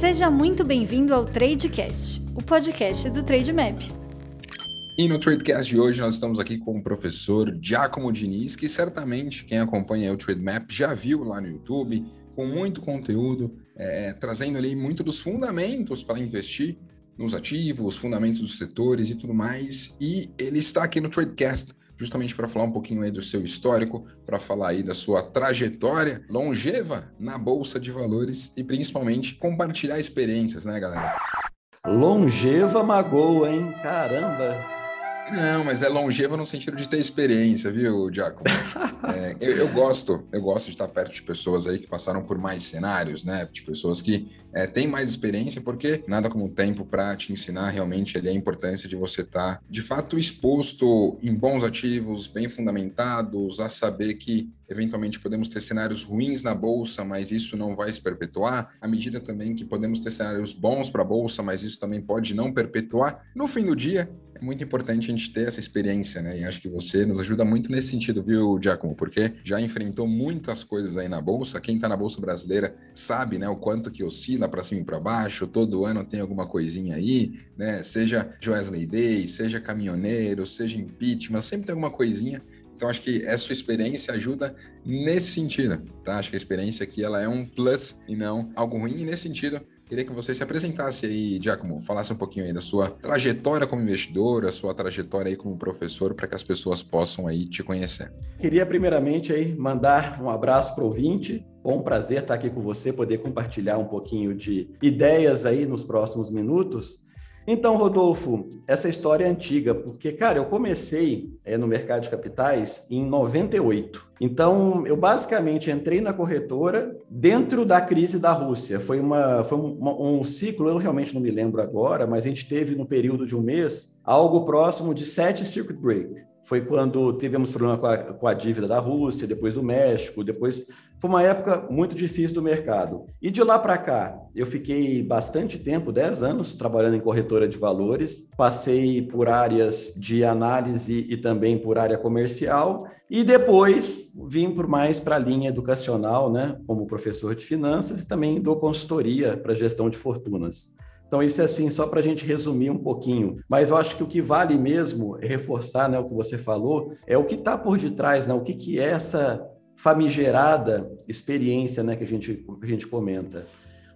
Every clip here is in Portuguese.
Seja muito bem-vindo ao Tradecast, o podcast do Trademap. E no Tradecast de hoje nós estamos aqui com o professor Giacomo Diniz, que certamente quem acompanha o Trademap já viu lá no YouTube, com muito conteúdo, é, trazendo ali muito dos fundamentos para investir nos ativos, fundamentos dos setores e tudo mais. E ele está aqui no Tradecast justamente para falar um pouquinho aí do seu histórico, para falar aí da sua trajetória longeva na bolsa de valores e principalmente compartilhar experiências, né, galera? Longeva magoa, hein? Caramba! Não, mas é longeva no sentido de ter experiência, viu, Diaco? É, eu, eu, gosto, eu gosto de estar perto de pessoas aí que passaram por mais cenários, né? De pessoas que é, têm mais experiência, porque nada como o tempo para te ensinar realmente ali a importância de você estar, de fato, exposto em bons ativos, bem fundamentados, a saber que eventualmente podemos ter cenários ruins na bolsa, mas isso não vai se perpetuar. À medida também que podemos ter cenários bons para a bolsa, mas isso também pode não perpetuar. No fim do dia, é muito importante a gente ter essa experiência, né? E acho que você nos ajuda muito nesse sentido, viu, Giacomo? Porque já enfrentou muitas coisas aí na bolsa. Quem está na bolsa brasileira sabe, né, o quanto que oscila para cima e para baixo. Todo ano tem alguma coisinha aí, né? Seja Wesley Day, seja caminhoneiro, seja impeachment, sempre tem alguma coisinha então, acho que essa experiência ajuda nesse sentido, tá? Acho que a experiência aqui, ela é um plus e não algo ruim. E nesse sentido, queria que você se apresentasse aí, Giacomo, falasse um pouquinho aí da sua trajetória como investidor, a sua trajetória aí como professor, para que as pessoas possam aí te conhecer. Queria primeiramente aí mandar um abraço para o ouvinte, Bom prazer estar aqui com você, poder compartilhar um pouquinho de ideias aí nos próximos minutos. Então, Rodolfo, essa história é antiga, porque, cara, eu comecei é, no mercado de capitais em 98. Então, eu basicamente entrei na corretora dentro da crise da Rússia. Foi, uma, foi um, um ciclo, eu realmente não me lembro agora, mas a gente teve no período de um mês algo próximo de sete circuit break foi quando tivemos problema com a, com a, dívida da Rússia, depois do México, depois foi uma época muito difícil do mercado. E de lá para cá, eu fiquei bastante tempo, 10 anos, trabalhando em corretora de valores, passei por áreas de análise e também por área comercial, e depois vim por mais para a linha educacional, né, como professor de finanças e também dou consultoria para gestão de fortunas. Então, isso é assim, só para a gente resumir um pouquinho. Mas eu acho que o que vale mesmo reforçar né, o que você falou, é o que está por detrás, né, o que, que é essa famigerada experiência né, que, a gente, que a gente comenta.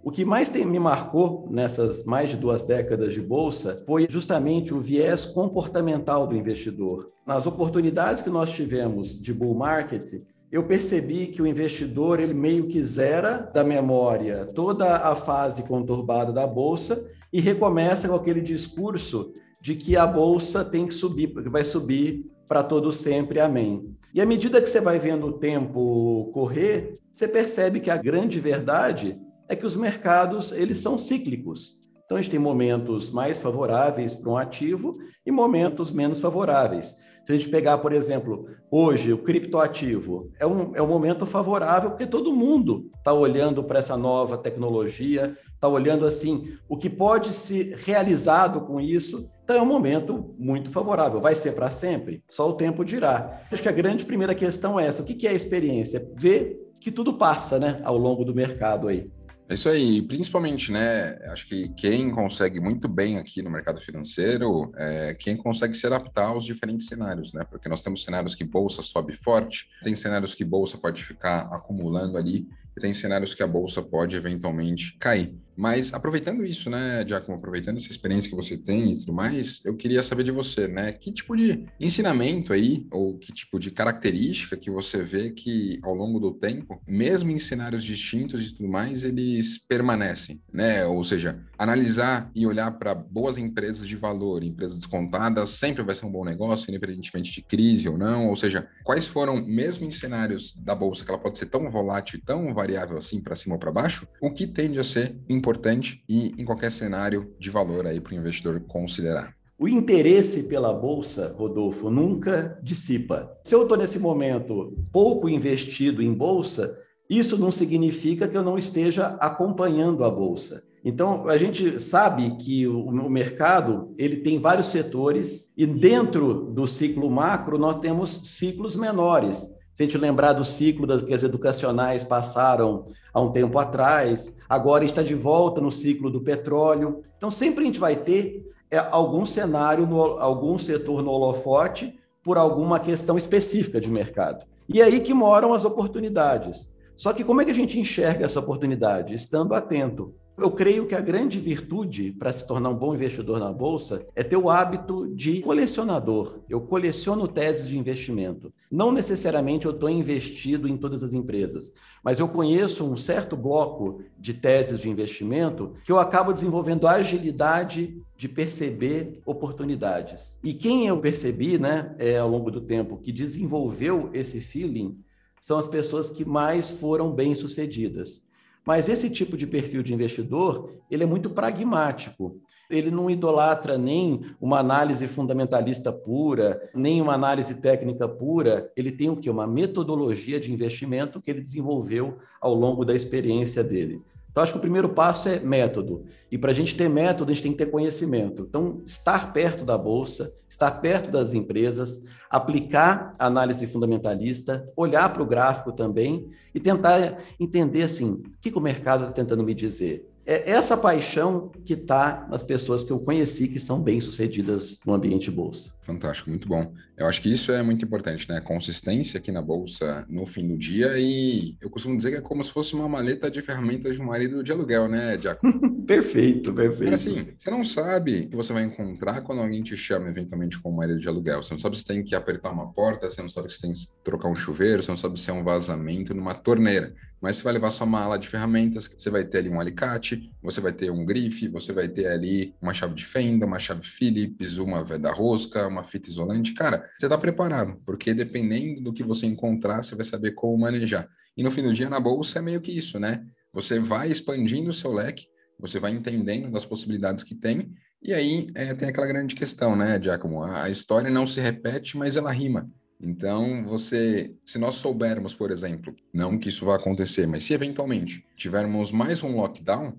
O que mais tem, me marcou nessas mais de duas décadas de bolsa foi justamente o viés comportamental do investidor. Nas oportunidades que nós tivemos de bull market, eu percebi que o investidor ele meio que zera da memória toda a fase conturbada da bolsa e recomeça com aquele discurso de que a bolsa tem que subir, porque vai subir para todo sempre, amém. E à medida que você vai vendo o tempo correr, você percebe que a grande verdade é que os mercados eles são cíclicos. Então, a gente tem momentos mais favoráveis para um ativo e momentos menos favoráveis. Se a gente pegar, por exemplo, hoje o criptoativo, é um, é um momento favorável porque todo mundo está olhando para essa nova tecnologia, está olhando assim o que pode ser realizado com isso. Então é um momento muito favorável. Vai ser para sempre? Só o tempo dirá. Acho que a grande primeira questão é essa: o que é a experiência? Ver que tudo passa né, ao longo do mercado aí. É isso aí, principalmente, né? Acho que quem consegue muito bem aqui no mercado financeiro é quem consegue se adaptar aos diferentes cenários, né? Porque nós temos cenários que bolsa sobe forte, tem cenários que bolsa pode ficar acumulando ali, e tem cenários que a bolsa pode eventualmente cair. Mas aproveitando isso, né, Giacomo, aproveitando essa experiência que você tem e tudo mais, eu queria saber de você, né, que tipo de ensinamento aí, ou que tipo de característica que você vê que ao longo do tempo, mesmo em cenários distintos e tudo mais, eles permanecem, né? Ou seja, analisar e olhar para boas empresas de valor, empresas descontadas, sempre vai ser um bom negócio, independentemente de crise ou não. Ou seja, quais foram, mesmo em cenários da bolsa, que ela pode ser tão volátil e tão variável assim, para cima ou para baixo, o que tende a ser importante e em qualquer cenário de valor aí para o investidor considerar. O interesse pela bolsa, Rodolfo, nunca dissipa. Se eu estou nesse momento pouco investido em bolsa, isso não significa que eu não esteja acompanhando a bolsa. Então, a gente sabe que o, mercado ele tem vários setores e dentro do ciclo macro nós temos ciclos menores. Se a gente lembrar do ciclo das, que as educacionais passaram há um tempo atrás, agora está de volta no ciclo do petróleo. Então, sempre a gente vai ter é, algum cenário, no, algum setor no holofote por alguma questão específica de mercado. E é aí que moram as oportunidades. Só que como é que a gente enxerga essa oportunidade? Estando atento. Eu creio que a grande virtude para se tornar um bom investidor na bolsa é ter o hábito de colecionador. Eu coleciono teses de investimento. Não necessariamente eu estou investido em todas as empresas, mas eu conheço um certo bloco de teses de investimento que eu acabo desenvolvendo a agilidade de perceber oportunidades. E quem eu percebi, né, é, ao longo do tempo, que desenvolveu esse feeling são as pessoas que mais foram bem-sucedidas. Mas esse tipo de perfil de investidor, ele é muito pragmático. Ele não idolatra nem uma análise fundamentalista pura, nem uma análise técnica pura. Ele tem o que? Uma metodologia de investimento que ele desenvolveu ao longo da experiência dele. Então, acho que o primeiro passo é método. E para a gente ter método, a gente tem que ter conhecimento. Então, estar perto da bolsa, estar perto das empresas, aplicar a análise fundamentalista, olhar para o gráfico também e tentar entender assim, o que, que o mercado está tentando me dizer é essa paixão que está nas pessoas que eu conheci que são bem-sucedidas no ambiente bolsa. Fantástico, muito bom. Eu acho que isso é muito importante, né? Consistência aqui na bolsa no fim do dia e eu costumo dizer que é como se fosse uma maleta de ferramentas de um marido de aluguel, né, Diaco? perfeito, perfeito. Mas assim, você não sabe o que você vai encontrar quando alguém te chama eventualmente como marido de aluguel. Você não sabe se tem que apertar uma porta, você não sabe se tem que trocar um chuveiro, você não sabe se é um vazamento numa torneira mas você vai levar sua mala de ferramentas, você vai ter ali um alicate, você vai ter um grife, você vai ter ali uma chave de fenda, uma chave Phillips, uma veda rosca, uma fita isolante. Cara, você está preparado, porque dependendo do que você encontrar, você vai saber como manejar. E no fim do dia, na bolsa, é meio que isso, né? Você vai expandindo o seu leque, você vai entendendo das possibilidades que tem, e aí é, tem aquela grande questão, né, Giacomo? A história não se repete, mas ela rima. Então, você, se nós soubermos, por exemplo, não que isso vá acontecer, mas se eventualmente tivermos mais um lockdown,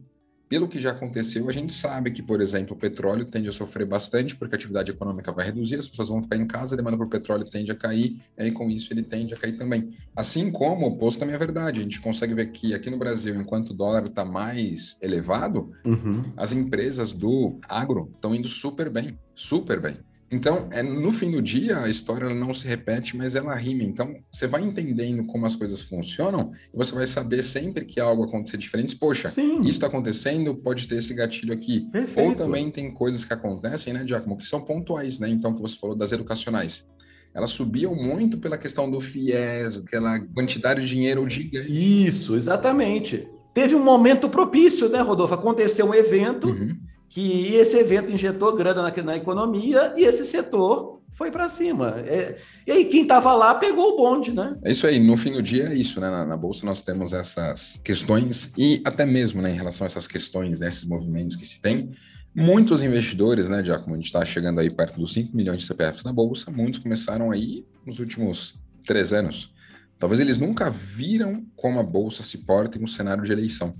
pelo que já aconteceu, a gente sabe que, por exemplo, o petróleo tende a sofrer bastante porque a atividade econômica vai reduzir, as pessoas vão ficar em casa, a demanda por petróleo tende a cair, e com isso ele tende a cair também. Assim como o oposto também é verdade, a gente consegue ver que aqui no Brasil, enquanto o dólar está mais elevado, uhum. as empresas do agro estão indo super bem, super bem. Então, é, no fim do dia, a história não se repete, mas ela rima. Então, você vai entendendo como as coisas funcionam e você vai saber sempre que algo acontecer diferente. Poxa, Sim. isso está acontecendo, pode ter esse gatilho aqui. Perfeito. Ou também tem coisas que acontecem, né, Giacomo, que são pontuais, né? Então, que você falou das educacionais elas subiam muito pela questão do FIES, aquela quantidade de dinheiro gigante. Isso, exatamente. Teve um momento propício, né, Rodolfo? Aconteceu um evento uhum que esse evento injetou grana na, na economia e esse setor foi para cima. É, e aí, quem estava lá pegou o bonde, né? É isso aí. No fim do dia, é isso, né? Na, na, Bolsa nós temos essas questões e até mesmo, né, em relação a essas questões, né, esses movimentos que se tem, muitos investidores, né, Giacomo, a gente está chegando aí perto dos 5 milhões de CPFs na Bolsa, muitos começaram aí nos últimos três anos. Talvez eles nunca viram como a Bolsa se porta em um cenário de eleição.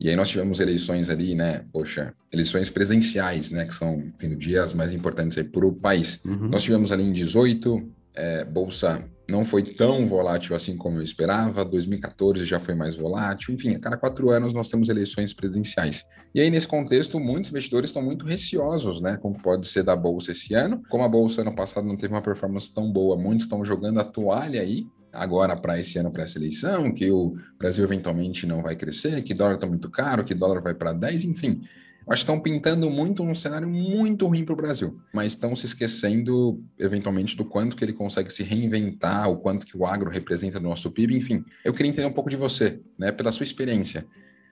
E aí nós tivemos eleições ali, né? Poxa, eleições presidenciais, né? Que são, fim do dia, as mais importantes aí para o país. Uhum. Nós tivemos ali em 18, é, Bolsa não foi tão volátil assim como eu esperava, 2014 já foi mais volátil, enfim, a cada quatro anos nós temos eleições presidenciais. E aí, nesse contexto, muitos investidores estão muito receosos, né, com o que pode ser da Bolsa esse ano. Como a Bolsa ano passado não teve uma performance tão boa, muitos estão jogando a toalha aí, agora para esse ano, para essa eleição, que o Brasil eventualmente não vai crescer, que dólar está muito caro, que dólar vai para 10, enfim. Acho que estão pintando muito um cenário muito ruim para o Brasil, mas estão se esquecendo, eventualmente, do quanto que ele consegue se reinventar, o quanto que o agro representa no nosso PIB, enfim. Eu queria entender um pouco de você, né, pela sua experiência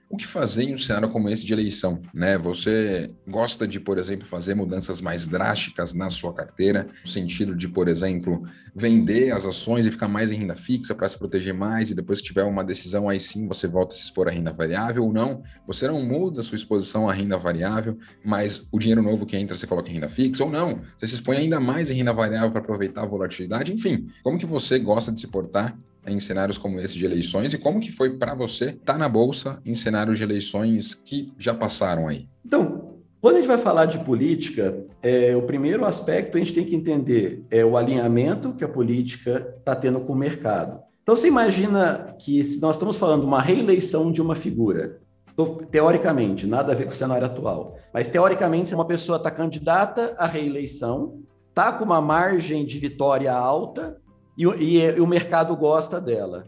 o que fazer em um cenário como esse de eleição? Né? Você gosta de, por exemplo, fazer mudanças mais drásticas na sua carteira, no sentido de, por exemplo, vender as ações e ficar mais em renda fixa para se proteger mais, e depois que tiver uma decisão, aí sim você volta a se expor à renda variável ou não? Você não muda a sua exposição à renda variável, mas o dinheiro novo que entra você coloca em renda fixa ou não? Você se expõe ainda mais em renda variável para aproveitar a volatilidade? Enfim, como que você gosta de se portar em cenários como esse de eleições e como que foi para você estar tá na bolsa em cenários de eleições que já passaram aí? Então, Quando a gente vai falar de política, é, o primeiro aspecto a gente tem que entender é o alinhamento que a política está tendo com o mercado. Então, você imagina que se nós estamos falando uma reeleição de uma figura, teoricamente, nada a ver com o cenário atual, mas teoricamente, se uma pessoa está candidata à reeleição, está com uma margem de vitória alta e, e, e o mercado gosta dela.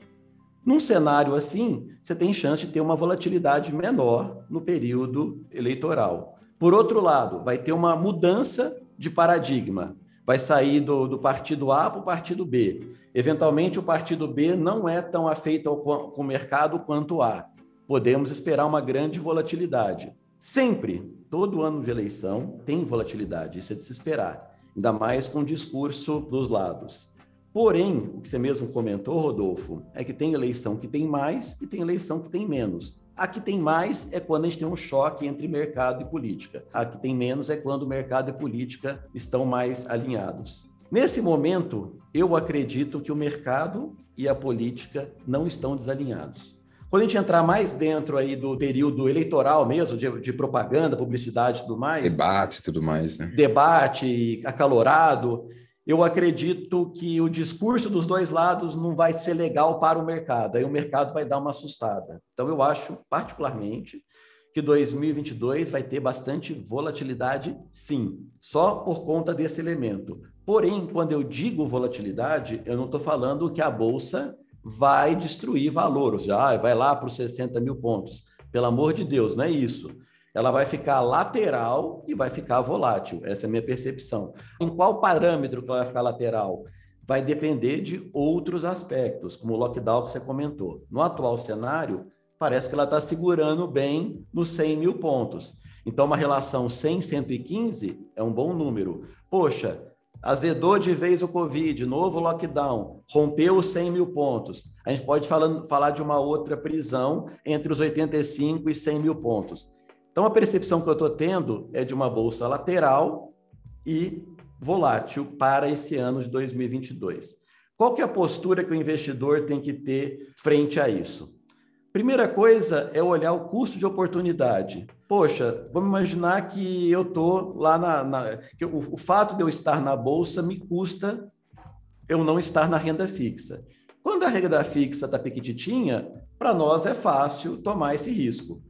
Num cenário assim, você tem chance de ter uma volatilidade menor no período eleitoral. Por outro lado, vai ter uma mudança de paradigma. Vai sair do, do partido A para o partido B. Eventualmente, o partido B não é tão afeito ao, com o mercado quanto A. Podemos esperar uma grande volatilidade. Sempre, todo ano de eleição, tem volatilidade, isso é de se esperar. Ainda mais com o discurso dos lados. Porém, o que você mesmo comentou, Rodolfo, é que tem eleição que tem mais e tem eleição que tem menos. A que tem mais é quando a gente tem um choque entre mercado e política. A que tem menos é quando o mercado e política estão mais alinhados. Nesse momento, eu acredito que o mercado e a política não estão desalinhados. Quando a gente entrar mais dentro aí do período eleitoral mesmo, de, de propaganda, publicidade e tudo mais. Debate e tudo mais, né? Debate acalorado eu acredito que o discurso dos dois lados não vai ser legal para o mercado, aí o mercado vai dar uma assustada. Então, eu acho, particularmente, que 2022 vai ter bastante volatilidade, sim, só por conta desse elemento. Porém, quando eu digo volatilidade, eu não estou falando que a bolsa vai destruir valor, já vai lá para os 60 mil pontos. Pelo amor de Deus, não é isso ela vai ficar lateral e vai ficar volátil. Essa é a minha percepção. Em qual parâmetro que ela vai ficar lateral? Vai depender de outros aspectos, como o lockdown que você comentou. No atual cenário, parece que ela está segurando bem nos 100 mil pontos. Então, uma relação 100-115 é um bom número. Poxa, azedou de vez o Covid, novo lockdown, rompeu os 100 mil pontos. A gente pode falar, falar de uma outra prisão entre os 85 e 100 mil pontos. Então, a percepção que eu estou tendo é de uma bolsa lateral e volátil para esse ano de 2022. Qual que é a postura que o investidor tem que ter frente a isso? Primeira coisa é olhar o custo de oportunidade. Poxa, vamos imaginar que eu estou lá na. na que o, o fato de eu estar na bolsa me custa eu não estar na renda fixa. Quando a renda fixa está pequititinha, para nós é fácil tomar esse risco.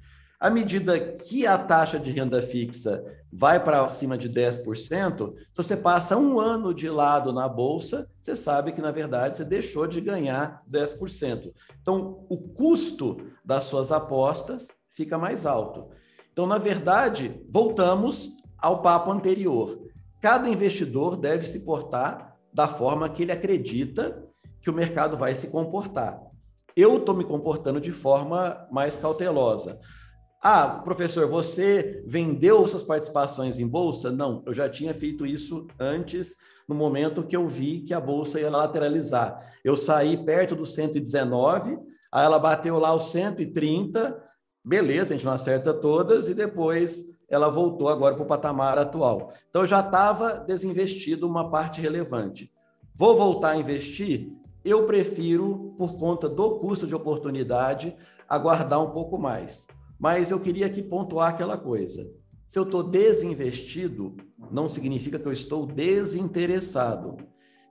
À medida que a taxa de renda fixa vai para acima de 10%, se você passa um ano de lado na bolsa, você sabe que, na verdade, você deixou de ganhar 10%. Então, o custo das suas apostas fica mais alto. Então, na verdade, voltamos ao papo anterior. Cada investidor deve se portar da forma que ele acredita que o mercado vai se comportar. Eu estou me comportando de forma mais cautelosa. Ah, professor, você vendeu suas participações em bolsa? Não, eu já tinha feito isso antes, no momento que eu vi que a bolsa ia lateralizar. Eu saí perto do 119, aí ela bateu lá os 130, beleza, a gente não acerta todas, e depois ela voltou agora para o patamar atual. Então, eu já estava desinvestido uma parte relevante. Vou voltar a investir? Eu prefiro, por conta do custo de oportunidade, aguardar um pouco mais. Mas eu queria aqui pontuar aquela coisa. Se eu estou desinvestido, não significa que eu estou desinteressado.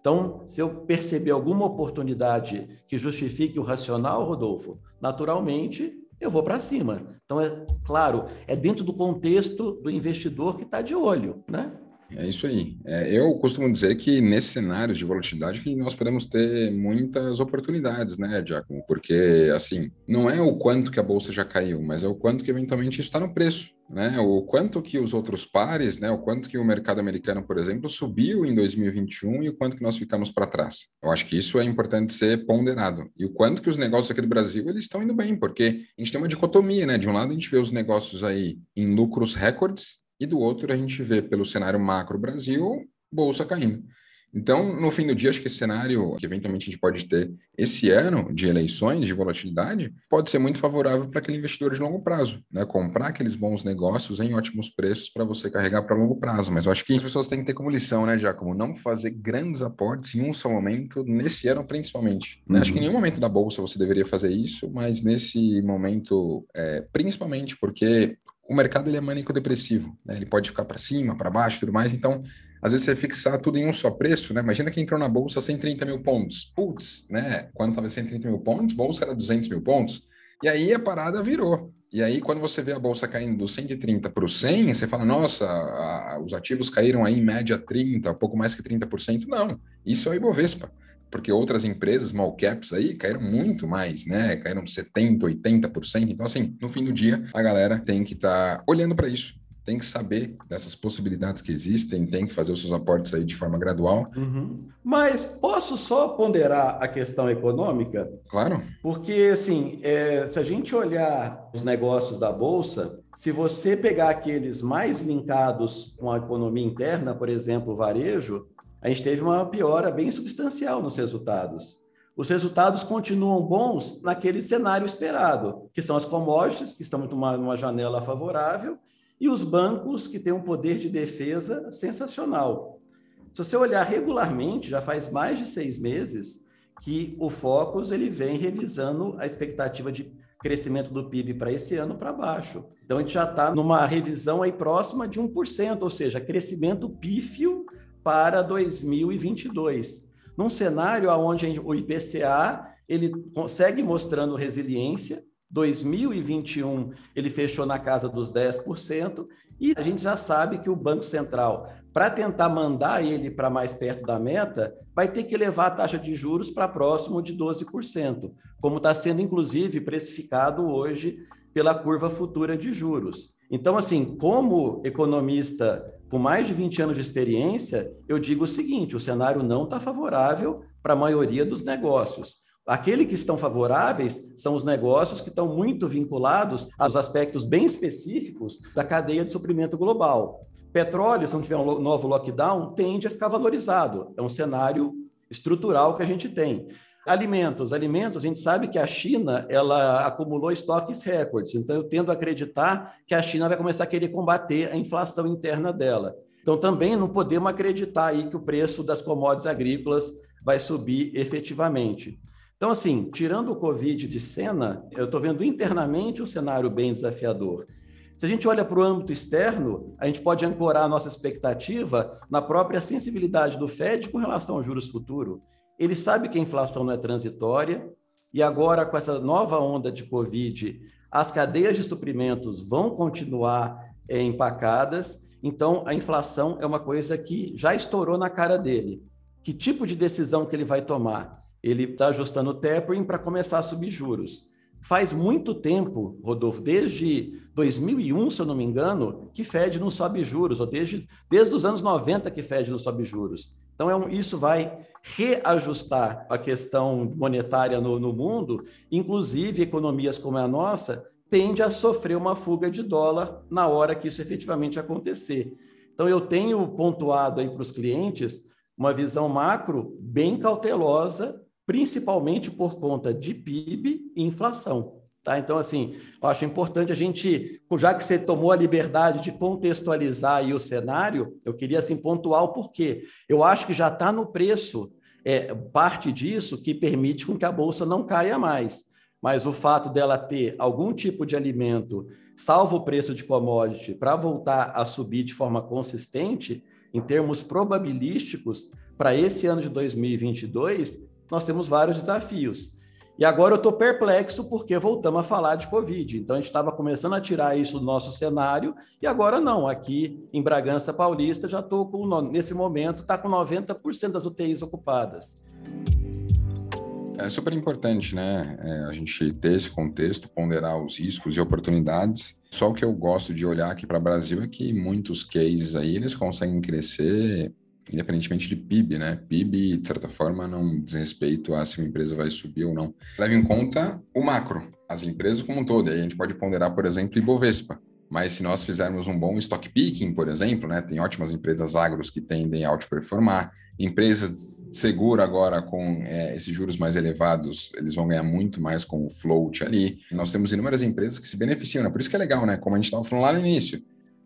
Então, se eu perceber alguma oportunidade que justifique o racional, Rodolfo, naturalmente eu vou para cima. Então, é claro, é dentro do contexto do investidor que está de olho, né? É isso aí. É, eu costumo dizer que nesse cenário de volatilidade que nós podemos ter muitas oportunidades, né, Giacomo? Porque, assim, não é o quanto que a bolsa já caiu, mas é o quanto que eventualmente está no preço, né? O quanto que os outros pares, né? O quanto que o mercado americano, por exemplo, subiu em 2021 e o quanto que nós ficamos para trás. Eu acho que isso é importante ser ponderado. E o quanto que os negócios aqui do Brasil, eles estão indo bem, porque a gente tem uma dicotomia, né? De um lado a gente vê os negócios aí em lucros recordes, e do outro a gente vê pelo cenário macro Brasil, bolsa caindo. Então, no fim do dia, acho que esse cenário que eventualmente a gente pode ter esse ano de eleições, de volatilidade, pode ser muito favorável para aquele investidor de longo prazo, né? Comprar aqueles bons negócios em ótimos preços para você carregar para longo prazo. Mas eu acho que as pessoas têm que ter como lição, né, Giacomo? Não fazer grandes aportes em um só momento, nesse ano principalmente. Né? Acho que em nenhum momento da bolsa você deveria fazer isso, mas nesse momento, é, principalmente porque o mercado ele é manico-depressivo, né? Ele pode ficar para cima, para baixo, tudo mais. Então, às vezes você fixar tudo em um só preço, né? Imagina que entrou na bolsa 130 mil pontos. Putz, né? Quando estava 130 mil pontos, bolsa era 200 mil pontos. E aí a parada virou. E aí, quando você vê a bolsa caindo do 130 para o 100, você fala, nossa, a, os ativos caíram aí em média 30, pouco mais que 30%. Não, isso é o Ibovespa porque outras empresas, small caps aí, caíram muito mais, né? Caíram 70%, 80%. Então, assim, no fim do dia, a galera tem que estar tá olhando para isso. Tem que saber dessas possibilidades que existem, tem que fazer os seus aportes aí de forma gradual. Uhum. Mas posso só ponderar a questão econômica? Claro. Porque, assim, é, se a gente olhar os negócios da Bolsa, se você pegar aqueles mais linkados com a economia interna, por exemplo, o varejo, a gente teve uma piora bem substancial nos resultados. Os resultados continuam bons naquele cenário esperado, que são as commodities, que estão numa, numa janela favorável, e os bancos, que têm um poder de defesa sensacional. Se você olhar regularmente, já faz mais de seis meses que o Focus ele vem revisando a expectativa de crescimento do PIB para esse ano para baixo. Então, a gente já está numa revisão aí próxima de 1%, ou seja, crescimento pífio para 2022. Num cenário onde o IPCA ele consegue mostrando resiliência, 2021 ele fechou na casa dos 10%, e a gente já sabe que o Banco Central, para tentar mandar ele para mais perto da meta, vai ter que levar a taxa de juros para próximo de 12%, como está sendo inclusive precificado hoje pela curva futura de juros. Então, assim, como economista com mais de 20 anos de experiência, eu digo o seguinte: o cenário não está favorável para a maioria dos negócios. Aqueles que estão favoráveis são os negócios que estão muito vinculados aos aspectos bem específicos da cadeia de suprimento global. Petróleo, se não tiver um novo lockdown, tende a ficar valorizado. É um cenário estrutural que a gente tem. Alimentos, alimentos, a gente sabe que a China ela acumulou estoques recordes, então eu tendo a acreditar que a China vai começar a querer combater a inflação interna dela. Então também não podemos acreditar aí que o preço das commodities agrícolas vai subir efetivamente. Então assim, tirando o Covid de cena, eu estou vendo internamente um cenário bem desafiador. Se a gente olha para o âmbito externo, a gente pode ancorar a nossa expectativa na própria sensibilidade do Fed com relação aos juros futuros. Ele sabe que a inflação não é transitória, e agora, com essa nova onda de Covid, as cadeias de suprimentos vão continuar é, empacadas, então a inflação é uma coisa que já estourou na cara dele. Que tipo de decisão que ele vai tomar? Ele está ajustando o tapering para começar a subir juros. Faz muito tempo, Rodolfo, desde 2001, se eu não me engano, que Fed não sobe juros, ou desde, desde os anos 90 que Fed não sobe juros. Então, é um, isso vai reajustar a questão monetária no, no mundo, inclusive economias como a nossa, tende a sofrer uma fuga de dólar na hora que isso efetivamente acontecer. Então, eu tenho pontuado aí para os clientes uma visão macro bem cautelosa, principalmente por conta de PIB e inflação. Tá? Então, assim, eu acho importante a gente, já que você tomou a liberdade de contextualizar o cenário, eu queria assim, pontuar o porquê. Eu acho que já está no preço é, parte disso que permite com que a Bolsa não caia mais. Mas o fato dela ter algum tipo de alimento, salvo o preço de commodity, para voltar a subir de forma consistente, em termos probabilísticos, para esse ano de 2022, nós temos vários desafios. E agora eu estou perplexo porque voltamos a falar de Covid. Então a gente estava começando a tirar isso do nosso cenário e agora não. Aqui em Bragança Paulista já estou com, nesse momento, está com 90% das UTIs ocupadas. É super importante, né? É, a gente ter esse contexto, ponderar os riscos e oportunidades. Só o que eu gosto de olhar aqui para o Brasil é que muitos cases aí eles conseguem crescer independentemente de PIB, né? PIB, de certa forma, não diz respeito a se uma empresa vai subir ou não. Leve em conta o macro, as empresas como um todo. Aí a gente pode ponderar, por exemplo, Ibovespa. Mas se nós fizermos um bom stock picking, por exemplo, né, tem ótimas empresas agros que tendem a outperformar. Empresas de seguro agora com é, esses juros mais elevados, eles vão ganhar muito mais com o float ali. Nós temos inúmeras empresas que se beneficiam, né? Por isso que é legal, né? Como a gente estava falando lá no início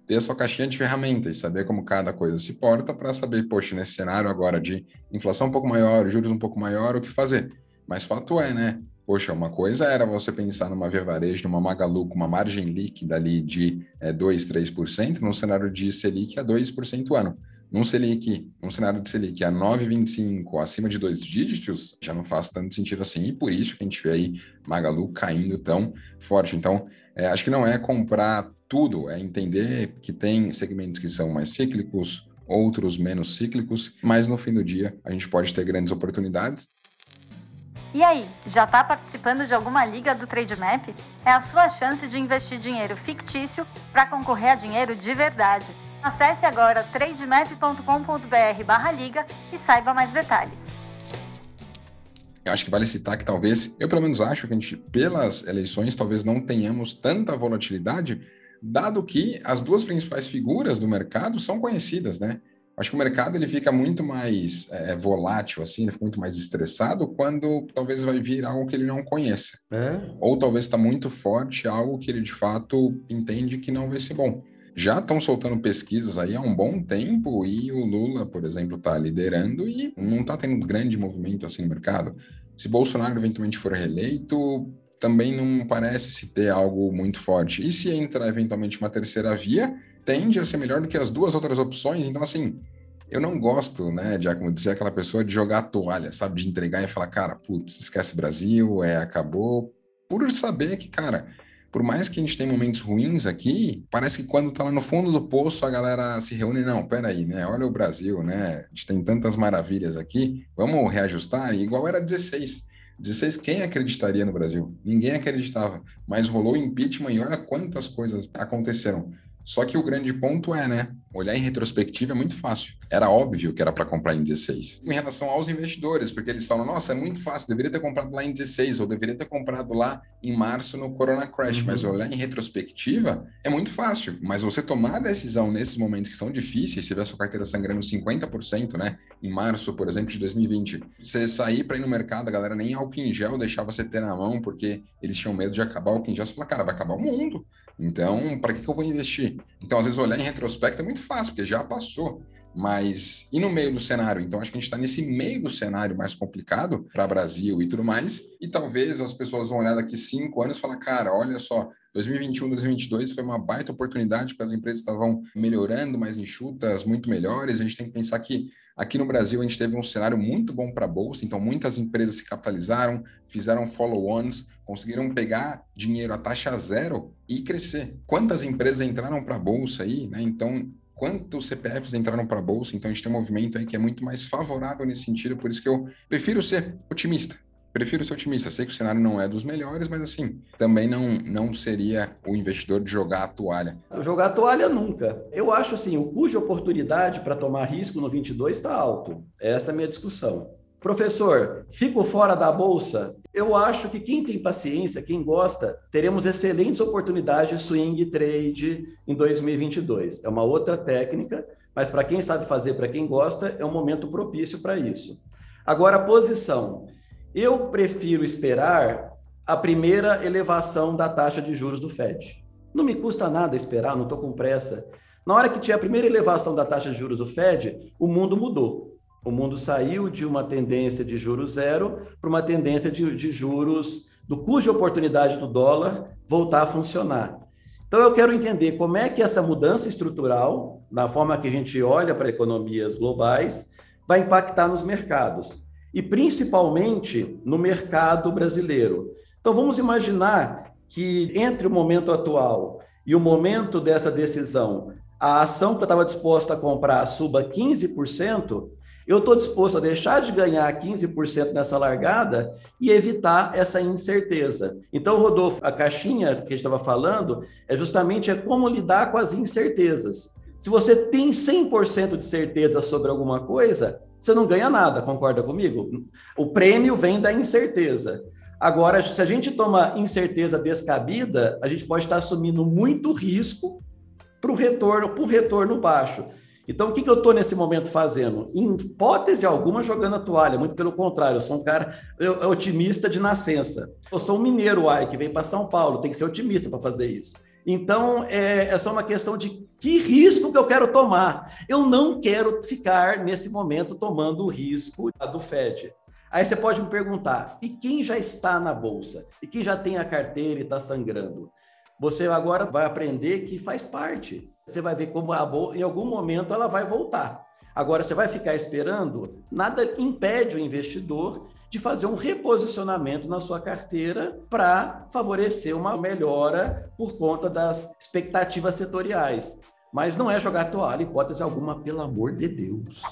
ter a sua caixinha de ferramentas, saber como cada coisa se porta para saber, poxa, nesse cenário agora de inflação um pouco maior, juros um pouco maior, o que fazer. Mas fato é, né? Poxa, uma coisa era você pensar numa Via Varejo, numa Magalu, com uma margem líquida ali de é, 2, 3%, num cenário de Selic a 2% ano. Num Selic, num cenário de Selic a 9,25, acima de dois dígitos, já não faz tanto sentido assim, e por isso que a gente vê aí Magalu caindo tão forte. Então, é, acho que não é comprar tudo, é entender que tem segmentos que são mais cíclicos, outros menos cíclicos, mas no fim do dia a gente pode ter grandes oportunidades. E aí, já está participando de alguma liga do Trademap? É a sua chance de investir dinheiro fictício para concorrer a dinheiro de verdade. Acesse agora trademap.com.br/liga e saiba mais detalhes. Eu acho que vale citar que talvez, eu pelo menos acho que a gente, pelas eleições, talvez não tenhamos tanta volatilidade, dado que as duas principais figuras do mercado são conhecidas, né? Acho que o mercado ele fica muito mais é, volátil, assim, ele fica muito mais estressado quando talvez vai vir algo que ele não conheça. É? Ou talvez está muito forte algo que ele de fato entende que não vai ser bom. Já estão soltando pesquisas aí há um bom tempo e o Lula, por exemplo, está liderando e não está tendo grande movimento assim no mercado. Se Bolsonaro eventualmente for reeleito, também não parece se ter algo muito forte. E se entrar eventualmente uma terceira via, tende a ser melhor do que as duas outras opções. Então, assim, eu não gosto, né, de, como dizer, aquela pessoa de jogar a toalha, sabe? De entregar e falar, cara, putz, esquece Brasil, é, acabou. Por saber que, cara, por mais que a gente tenha momentos ruins aqui, parece que quando tá lá no fundo do poço a galera se reúne, não, peraí, né? Olha o Brasil, né? A gente tem tantas maravilhas aqui, vamos reajustar, igual era 16. 16, quem acreditaria no Brasil? Ninguém acreditava, mas rolou impeachment e olha quantas coisas aconteceram. Só que o grande ponto é, né? Olhar em retrospectiva é muito fácil. Era óbvio que era para comprar em 16. Em relação aos investidores, porque eles falam, nossa, é muito fácil, deveria ter comprado lá em 16, ou deveria ter comprado lá em março no Corona Crash. Uhum. Mas olhar em retrospectiva é muito fácil. Mas você tomar a decisão nesses momentos que são difíceis, se tiver sua carteira sangrando 50%, né? Em março, por exemplo, de 2020, você sair para ir no mercado, a galera nem álcool em gel deixava você ter na mão, porque eles tinham medo de acabar o álcool em gel. Você fala, cara, vai acabar o mundo. Então, para que, que eu vou investir? Então, às vezes, olhar em retrospecto é muito fácil, porque já passou. Mas e no meio do cenário? Então, acho que a gente está nesse meio do cenário mais complicado para Brasil e tudo mais. E talvez as pessoas vão olhar daqui cinco anos e falar: cara, olha só, 2021, 2022 foi uma baita oportunidade, porque as empresas estavam melhorando, mais enxutas, muito melhores. A gente tem que pensar que aqui no Brasil a gente teve um cenário muito bom para a bolsa, então muitas empresas se capitalizaram, fizeram follow-ons, conseguiram pegar dinheiro a taxa zero e crescer. Quantas empresas entraram para a bolsa aí, né? Então quantos CPFs entraram para a bolsa, então a gente tem um movimento aí que é muito mais favorável nesse sentido, por isso que eu prefiro ser otimista. Prefiro ser otimista. Sei que o cenário não é dos melhores, mas assim, também não, não seria o investidor de jogar a toalha. Jogar a toalha nunca. Eu acho assim, o cujo oportunidade para tomar risco no 22 está alto. Essa é a minha discussão. Professor, fico fora da bolsa? Eu acho que quem tem paciência, quem gosta, teremos excelentes oportunidades de swing trade em 2022. É uma outra técnica, mas para quem sabe fazer, para quem gosta, é um momento propício para isso. Agora, posição. Eu prefiro esperar a primeira elevação da taxa de juros do Fed. Não me custa nada esperar, não estou com pressa. Na hora que tiver a primeira elevação da taxa de juros do Fed, o mundo mudou. O mundo saiu de uma tendência de juros zero para uma tendência de, de juros do cuja oportunidade do dólar voltar a funcionar. Então, eu quero entender como é que essa mudança estrutural, na forma que a gente olha para economias globais, vai impactar nos mercados, e principalmente no mercado brasileiro. Então, vamos imaginar que entre o momento atual e o momento dessa decisão, a ação que eu estava disposto a comprar suba 15%, eu estou disposto a deixar de ganhar 15% nessa largada e evitar essa incerteza. Então, Rodolfo, a caixinha que a gente estava falando é justamente é como lidar com as incertezas. Se você tem 100% de certeza sobre alguma coisa, você não ganha nada, concorda comigo? O prêmio vem da incerteza. Agora, se a gente toma incerteza descabida, a gente pode estar assumindo muito risco para o retorno, retorno baixo. Então, o que, que eu estou nesse momento fazendo? Em hipótese alguma, jogando a toalha, muito pelo contrário, eu sou um cara eu, otimista de nascença. Eu sou um mineiro, ai, que vem para São Paulo, tem que ser otimista para fazer isso. Então, é, é, só uma questão de que risco que eu quero tomar. Eu não quero ficar, nesse momento, tomando o risco do Fed. Aí você pode me perguntar: e quem já está na bolsa? E quem já tem a carteira e está sangrando? Você agora vai aprender que faz parte. Você vai ver como a em algum momento ela vai voltar. Agora, você vai ficar esperando? Nada impede o investidor de fazer um reposicionamento na sua carteira para favorecer uma melhora por conta das expectativas setoriais. Mas não é jogar toalha, hipótese alguma, pelo amor de Deus.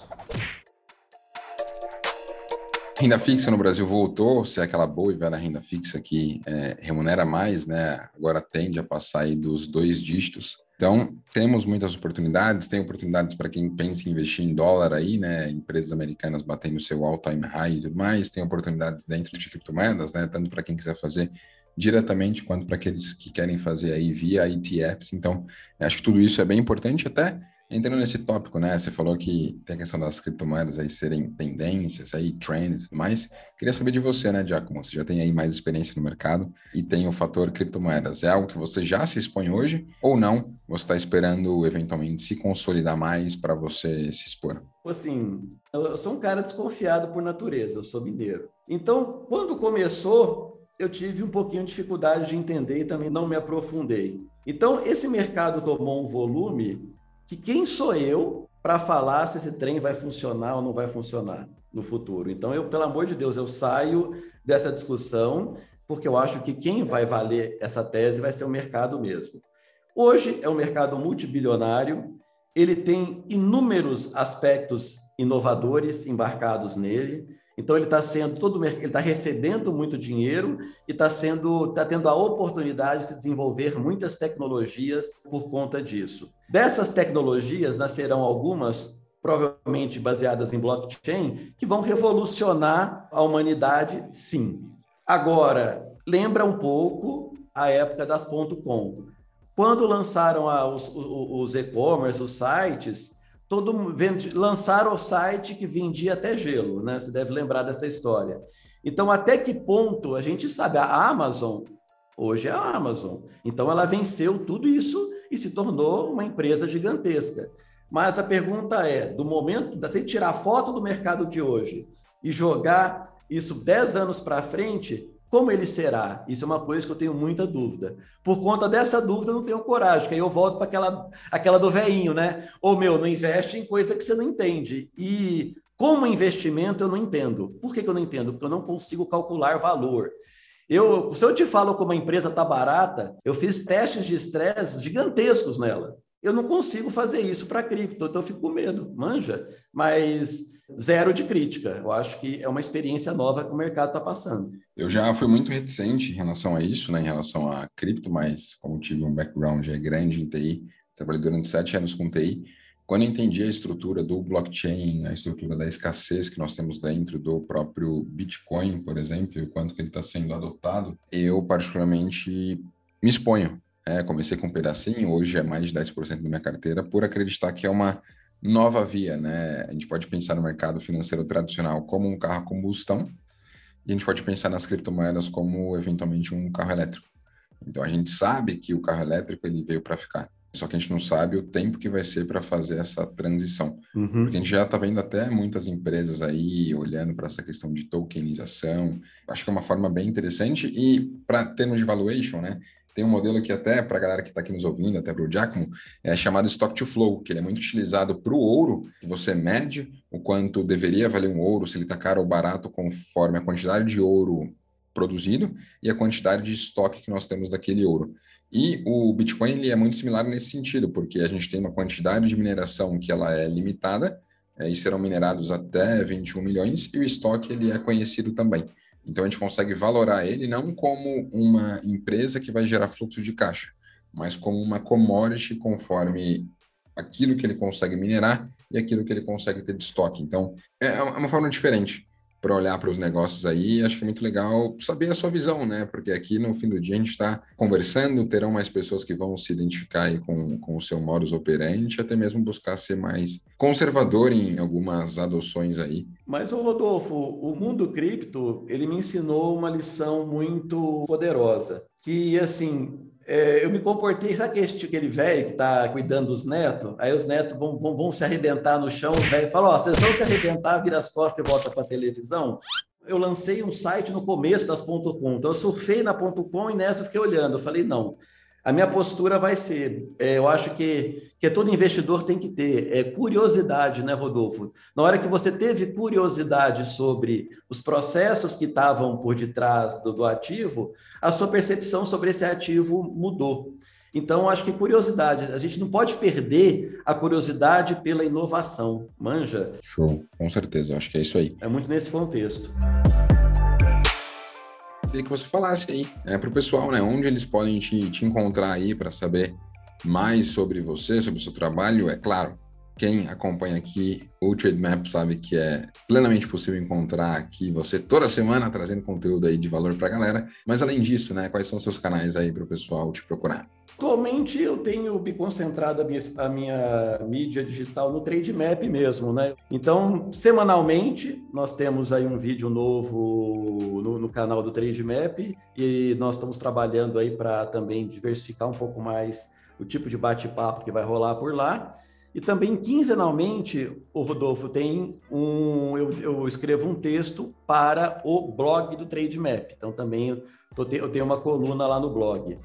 Renda fixa no Brasil voltou, se é aquela boa e velha renda fixa que é, remunera mais, né? Agora tende a passar aí dos dois dígitos. Então, temos muitas oportunidades, tem oportunidades para quem pensa em investir em dólar aí, né? Empresas americanas batendo seu all-time high e tudo mais, tem oportunidades dentro de criptomoedas, né? Tanto para quem quiser fazer diretamente quanto para aqueles que querem fazer aí via ETFs. Então, acho que tudo isso é bem importante até Entrando nesse tópico, né? Você falou que tem a questão das criptomoedas aí serem tendências, aí trends e mais. Queria saber de você, né, Giacomo? Você já tem aí mais experiência no mercado e tem o fator criptomoedas. É algo que você já se expõe hoje ou não? Você está esperando eventualmente se consolidar mais para você se expor? Assim, eu sou um cara desconfiado por natureza, eu sou mineiro. Então, quando começou, eu tive um pouquinho de dificuldade de entender e também não me aprofundei. Então, esse mercado tomou um volume que quem sou eu para falar se esse trem vai funcionar ou não vai funcionar no futuro. Então, eu, pelo amor de Deus, eu saio dessa discussão porque eu acho que quem vai valer essa tese vai ser o mercado mesmo. Hoje é um mercado multibilionário, ele tem inúmeros aspectos inovadores embarcados nele. Então ele está sendo todo ele está recebendo muito dinheiro e está sendo está tendo a oportunidade de se desenvolver muitas tecnologias por conta disso. Dessas tecnologias nascerão algumas provavelmente baseadas em blockchain que vão revolucionar a humanidade, sim. Agora lembra um pouco a época das .com. Quando lançaram a, os, os e-commerce, os sites, todo lançaram o site que vendia até gelo, né? Você deve lembrar dessa história. Então, até que ponto a gente sabe? A Amazon, hoje é a Amazon. Então, ela venceu tudo isso e se tornou uma empresa gigantesca. Mas a pergunta é: do momento, tirar a foto do mercado de hoje e jogar isso 10 anos para frente, como ele será? Isso é uma coisa que eu tenho muita dúvida. Por conta dessa dúvida, eu não tenho coragem, que aí eu volto para aquela, aquela do veinho, né? Ô meu, não investe em coisa que você não entende. E como investimento, eu não entendo. Por que, que eu não entendo? Porque eu não consigo calcular valor. Eu, se eu te falo como a empresa está barata, eu fiz testes de estresse gigantescos nela. Eu não consigo fazer isso para cripto, então eu fico com medo, manja. Mas zero de crítica. Eu acho que é uma experiência nova que o mercado está passando. Eu já fui muito reticente em relação a isso, né, em relação a cripto, mas como tive um background grande em TI, trabalhei durante sete anos com TI, quando entendi a estrutura do blockchain, a estrutura da escassez que nós temos dentro do próprio Bitcoin, por exemplo, e o quanto que ele está sendo adotado, eu particularmente me exponho. É, comecei com um pedacinho, hoje é mais de 10% da minha carteira, por acreditar que é uma nova via, né? A gente pode pensar no mercado financeiro tradicional como um carro a combustão e a gente pode pensar nas criptomoedas como eventualmente um carro elétrico. Então a gente sabe que o carro elétrico ele veio para ficar. Só que a gente não sabe o tempo que vai ser para fazer essa transição. Uhum. Porque a gente já está vendo até muitas empresas aí olhando para essa questão de tokenização. Acho que é uma forma bem interessante. E para termos de valuation, né? Tem um modelo que até, para a galera que está aqui nos ouvindo, até para o Giacomo, é chamado Stock to Flow, que ele é muito utilizado para o ouro, que você mede o quanto deveria valer um ouro, se ele está caro ou barato, conforme a quantidade de ouro produzido e a quantidade de estoque que nós temos daquele ouro. E o Bitcoin ele é muito similar nesse sentido, porque a gente tem uma quantidade de mineração que ela é limitada, é, e serão minerados até 21 milhões, e o estoque ele é conhecido também. Então a gente consegue valorar ele não como uma empresa que vai gerar fluxo de caixa, mas como uma commodity conforme aquilo que ele consegue minerar e aquilo que ele consegue ter de estoque. Então é uma forma diferente para olhar para os negócios aí. Acho que é muito legal saber a sua visão, né? Porque aqui no fim do dia a gente está conversando, terão mais pessoas que vão se identificar aí com, com o seu modus operandi, até mesmo buscar ser mais conservador em algumas adoções aí. Mas, o Rodolfo, o mundo cripto, ele me ensinou uma lição muito poderosa, que, assim, é, eu me comportei, sabe aquele, aquele velho que está cuidando dos netos? Aí os netos vão, vão, vão se arrebentar no chão, o velho fala: Ó, vocês vão se arrebentar, vira as costas e volta para a televisão. Eu lancei um site no começo das .com, então eu surfei na .com e nessa eu fiquei olhando. Eu falei, não, a minha postura vai ser, é, eu acho que, que todo investidor tem que ter é, curiosidade, né, Rodolfo? Na hora que você teve curiosidade sobre os processos que estavam por detrás do, do ativo, a sua percepção sobre esse ativo mudou. Então, acho que curiosidade, a gente não pode perder a curiosidade pela inovação, manja? Show, com certeza, acho que é isso aí. É muito nesse contexto queria que você falasse aí é, para o pessoal, né? Onde eles podem te, te encontrar aí para saber mais sobre você, sobre o seu trabalho. É claro, quem acompanha aqui o Trademap sabe que é plenamente possível encontrar aqui você toda semana trazendo conteúdo aí de valor para a galera. Mas além disso, né? Quais são os seus canais aí para o pessoal te procurar? Atualmente eu tenho me concentrado a minha, a minha mídia digital no Trade Map mesmo, né? Então, semanalmente, nós temos aí um vídeo novo no, no canal do Trade Map e nós estamos trabalhando aí para também diversificar um pouco mais o tipo de bate-papo que vai rolar por lá. E também quinzenalmente, o Rodolfo tem um. Eu, eu, escrevo um texto para o blog do Trade Map. Então também eu, eu tenho uma coluna lá no blog.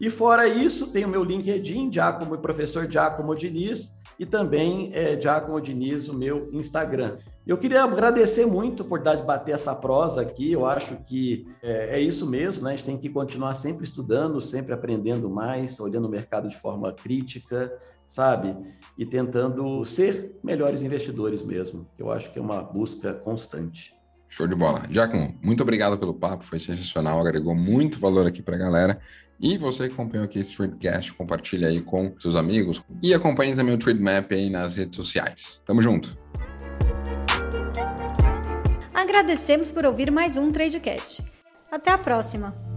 E fora isso, tem o meu LinkedIn, Giacomo, professor Giacomo Diniz, e também é, Giacomo Diniz, o meu Instagram. Eu queria agradecer muito por dar de bater essa prosa aqui. Eu acho que é, é, isso mesmo, né? A gente tem que continuar sempre estudando, sempre aprendendo mais, olhando o mercado de forma crítica, sabe? E tentando ser melhores investidores mesmo. Eu acho que é uma busca constante. Show de bola. Giacomo, muito obrigado pelo papo, foi sensacional, agregou muito valor aqui para a galera. E você que acompanhou aqui esse Tradecast, compartilha aí com seus amigos e acompanhe também o Trade Map aí nas redes sociais. Tamo junto! Agradecemos por ouvir mais um Tradecast. Até a próxima!